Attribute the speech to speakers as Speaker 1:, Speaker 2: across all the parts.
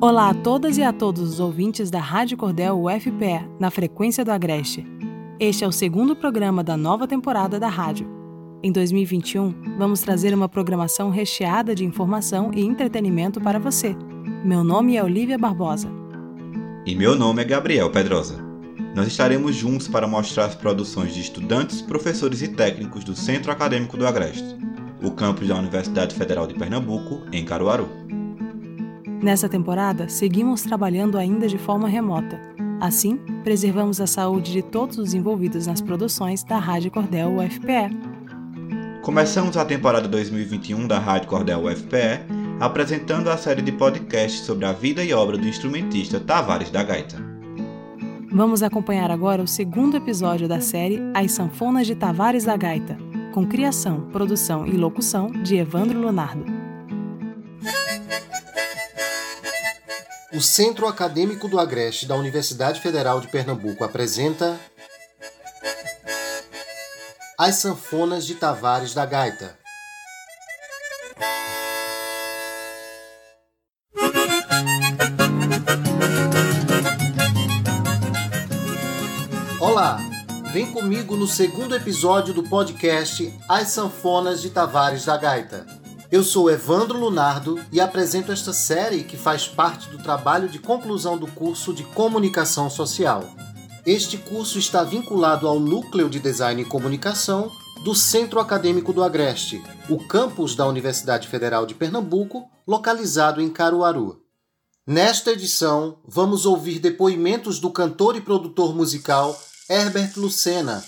Speaker 1: Olá a todas e a todos os ouvintes da Rádio Cordel UFPE, na frequência do Agreste. Este é o segundo programa da nova temporada da rádio. Em 2021, vamos trazer uma programação recheada de informação e entretenimento para você. Meu nome é Olivia Barbosa.
Speaker 2: E meu nome é Gabriel Pedrosa. Nós estaremos juntos para mostrar as produções de estudantes, professores e técnicos do Centro Acadêmico do Agreste, o campus da Universidade Federal de Pernambuco, em Caruaru.
Speaker 1: Nessa temporada, seguimos trabalhando ainda de forma remota. Assim, preservamos a saúde de todos os envolvidos nas produções da Rádio Cordel UFPE.
Speaker 2: Começamos a temporada 2021 da Rádio Cordel UFPE apresentando a série de podcasts sobre a vida e obra do instrumentista Tavares da Gaita.
Speaker 1: Vamos acompanhar agora o segundo episódio da série As Sanfonas de Tavares da Gaita, com criação, produção e locução de Evandro Leonardo.
Speaker 3: O Centro Acadêmico do Agreste da Universidade Federal de Pernambuco apresenta as Sanfonas de Tavares da Gaita. Olá, vem comigo no segundo episódio do podcast As Sanfonas de Tavares da Gaita. Eu sou Evandro Lunardo e apresento esta série que faz parte do trabalho de conclusão do curso de Comunicação Social. Este curso está vinculado ao Núcleo de Design e Comunicação do Centro Acadêmico do Agreste, o campus da Universidade Federal de Pernambuco, localizado em Caruaru. Nesta edição, vamos ouvir depoimentos do cantor e produtor musical Herbert Lucena.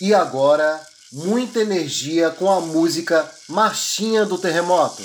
Speaker 3: E agora, muita energia com a música Marchinha do Terremoto.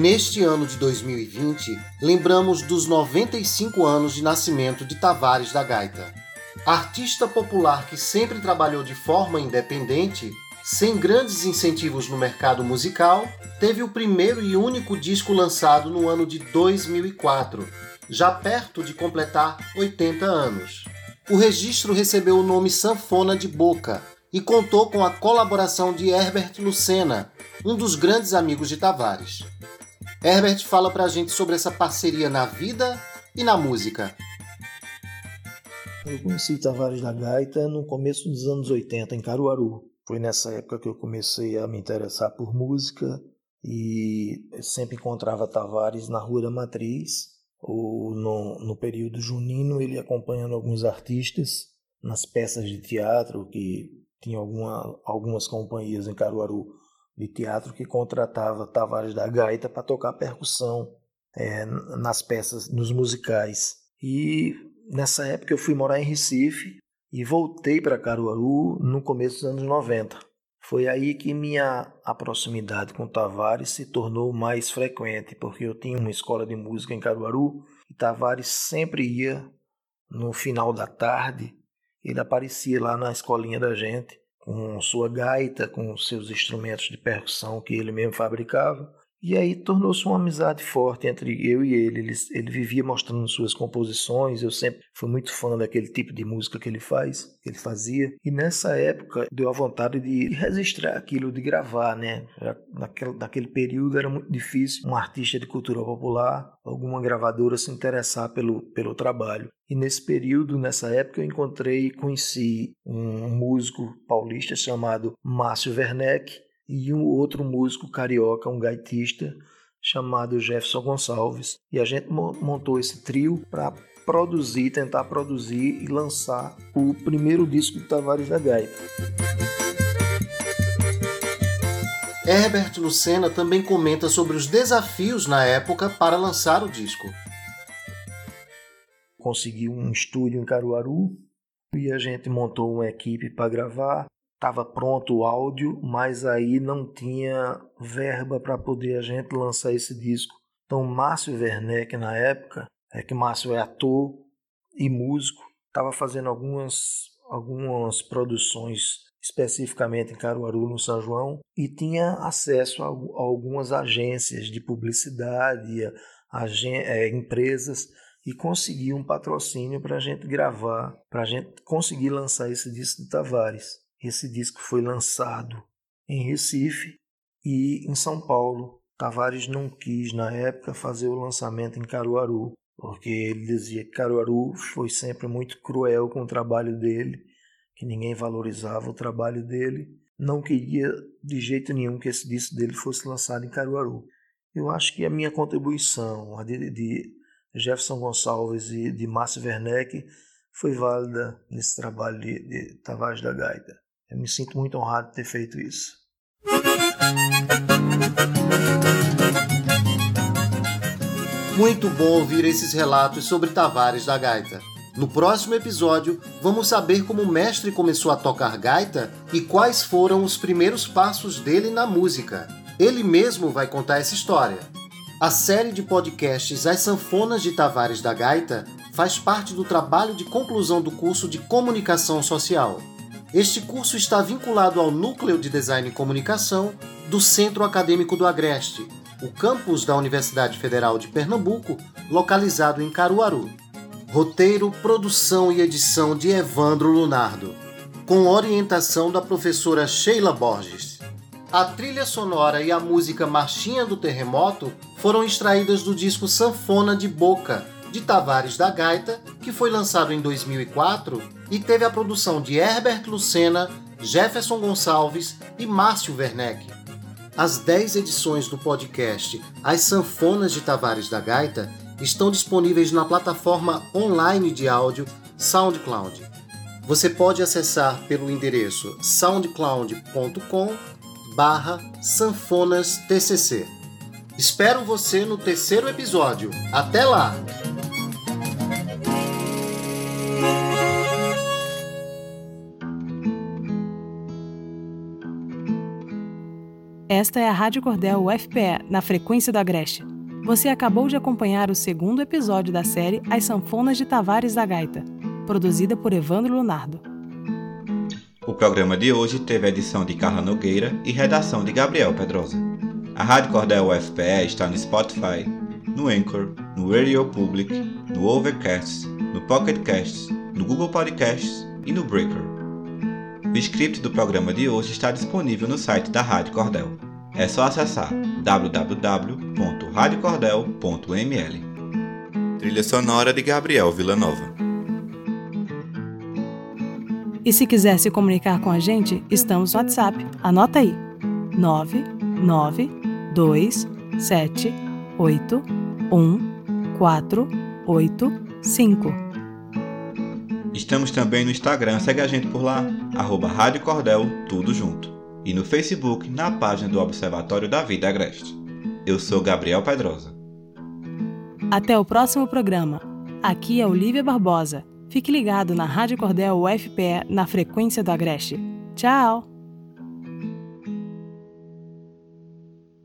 Speaker 3: Neste ano de 2020, lembramos dos 95 anos de nascimento de Tavares da Gaita. Artista popular que sempre trabalhou de forma independente, sem grandes incentivos no mercado musical, teve o primeiro e único disco lançado no ano de 2004, já perto de completar 80 anos. O registro recebeu o nome Sanfona de Boca e contou com a colaboração de Herbert Lucena, um dos grandes amigos de Tavares. Herbert fala pra gente sobre essa parceria na vida e na música.
Speaker 4: Eu conheci Tavares da Gaita no começo dos anos 80 em Caruaru. Foi nessa época que eu comecei a me interessar por música e sempre encontrava Tavares na Rua da Matriz ou no, no período junino ele acompanhando alguns artistas nas peças de teatro que tinha alguma, algumas companhias em Caruaru de teatro que contratava Tavares da Gaita para tocar percussão é, nas peças, nos musicais. E nessa época eu fui morar em Recife e voltei para Caruaru no começo dos anos 90. Foi aí que minha a proximidade com Tavares se tornou mais frequente, porque eu tinha uma escola de música em Caruaru e Tavares sempre ia no final da tarde, ele aparecia lá na escolinha da gente com sua gaita, com seus instrumentos de percussão que ele mesmo fabricava, E aí tornou-se uma amizade forte entre eu e ele. ele. Ele vivia mostrando suas composições. Eu sempre fui muito fã daquele tipo de música que ele faz, que ele fazia. E nessa época deu a vontade de registrar aquilo, de gravar, né? Naquele, naquele período era muito difícil um artista de cultura popular, alguma gravadora se interessar pelo, pelo trabalho. E nesse período, nessa época, eu encontrei e conheci um músico paulista chamado Márcio Werneck, e um outro músico carioca, um gaitista chamado Jefferson Gonçalves. E a gente montou esse trio para produzir, tentar produzir e lançar o primeiro disco de Tavares da Gaita.
Speaker 3: Herbert Lucena também comenta sobre os desafios na época para lançar o disco.
Speaker 4: Consegui um estúdio em Caruaru e a gente montou uma equipe para gravar estava pronto o áudio, mas aí não tinha verba para poder a gente lançar esse disco. Então, Márcio Werneck, na época, é que Márcio é ator e músico, estava fazendo algumas, algumas produções especificamente em Caruaru, no São João, e tinha acesso a, algumas agências de publicidade, a, a, é, empresas, e conseguiu um patrocínio para a gente gravar, para a gente conseguir lançar esse disco de Tavares. Esse disco foi lançado em Recife e em São Paulo. Tavares não quis, na época, fazer o lançamento em Caruaru, porque ele dizia que Caruaru foi sempre muito cruel com o trabalho dele, que ninguém valorizava o trabalho dele. Não queria de jeito nenhum que esse disco dele fosse lançado em Caruaru. Eu acho que a minha contribuição, a de, de Jefferson Gonçalves e de Márcio Werneck, foi válida nesse trabalho de, de Tavares da Gaita. Eu me sinto muito honrado de ter feito isso.
Speaker 3: Muito bom ouvir esses relatos sobre Tavares da Gaita. No próximo episódio, vamos saber como o mestre começou a tocar gaita e quais foram os primeiros passos dele na música. Ele mesmo vai contar essa história. A série de podcasts As Sanfonas de Tavares da Gaita faz parte do trabalho de conclusão do curso de Comunicação Social. Este curso está vinculado ao Núcleo de Design e Comunicação do Centro Acadêmico do Agreste, o campus da Universidade Federal de Pernambuco, localizado em Caruaru. Roteiro, produção e edição de Evandro Lunardo, com orientação da professora Sheila Borges. A trilha sonora e a música Marchinha do Terremoto foram extraídas do disco Sanfona de Boca, de Tavares da Gaita, que foi lançado em 2004 e teve a produção de Herbert Lucena, Jefferson Gonçalves e Márcio Werneck. As 10 edições do podcast As Sanfonas de Tavares da Gaita estão disponíveis na plataforma online de áudio SoundCloud. Você pode acessar pelo endereço soundcloud.com barra sanfonastcc. Espero você no terceiro episódio. Até lá!
Speaker 1: Esta é a Rádio Cordel UFPE, na frequência do Agreste. Você acabou de acompanhar o segundo episódio da série As Sanfonas de Tavares da Gaita, produzida por Evandro Lunardo.
Speaker 2: O programa de hoje teve edição de Carla Nogueira e redação de Gabriel Pedrosa. A Rádio Cordel UFPE está no Spotify, no Anchor, no Radio Public, no Overcast, no Pocket Casts, no Google Podcasts e no Breaker. O script do programa de hoje está disponível no site da Rádio Cordel. É só acessar www.radiocordel.ml. Trilha sonora de Gabriel Villanova.
Speaker 1: E se quiser se comunicar com a gente, estamos no WhatsApp. Anota aí: 992781485.
Speaker 2: Estamos também no Instagram, segue a gente por lá, arroba Rádio Cordel, tudo junto e no Facebook na página do Observatório da Vida Agreste. Eu sou Gabriel Pedrosa.
Speaker 1: Até o próximo programa. Aqui é Olivia Barbosa. Fique ligado na Rádio Cordel UFPE na frequência do Agreste. Tchau!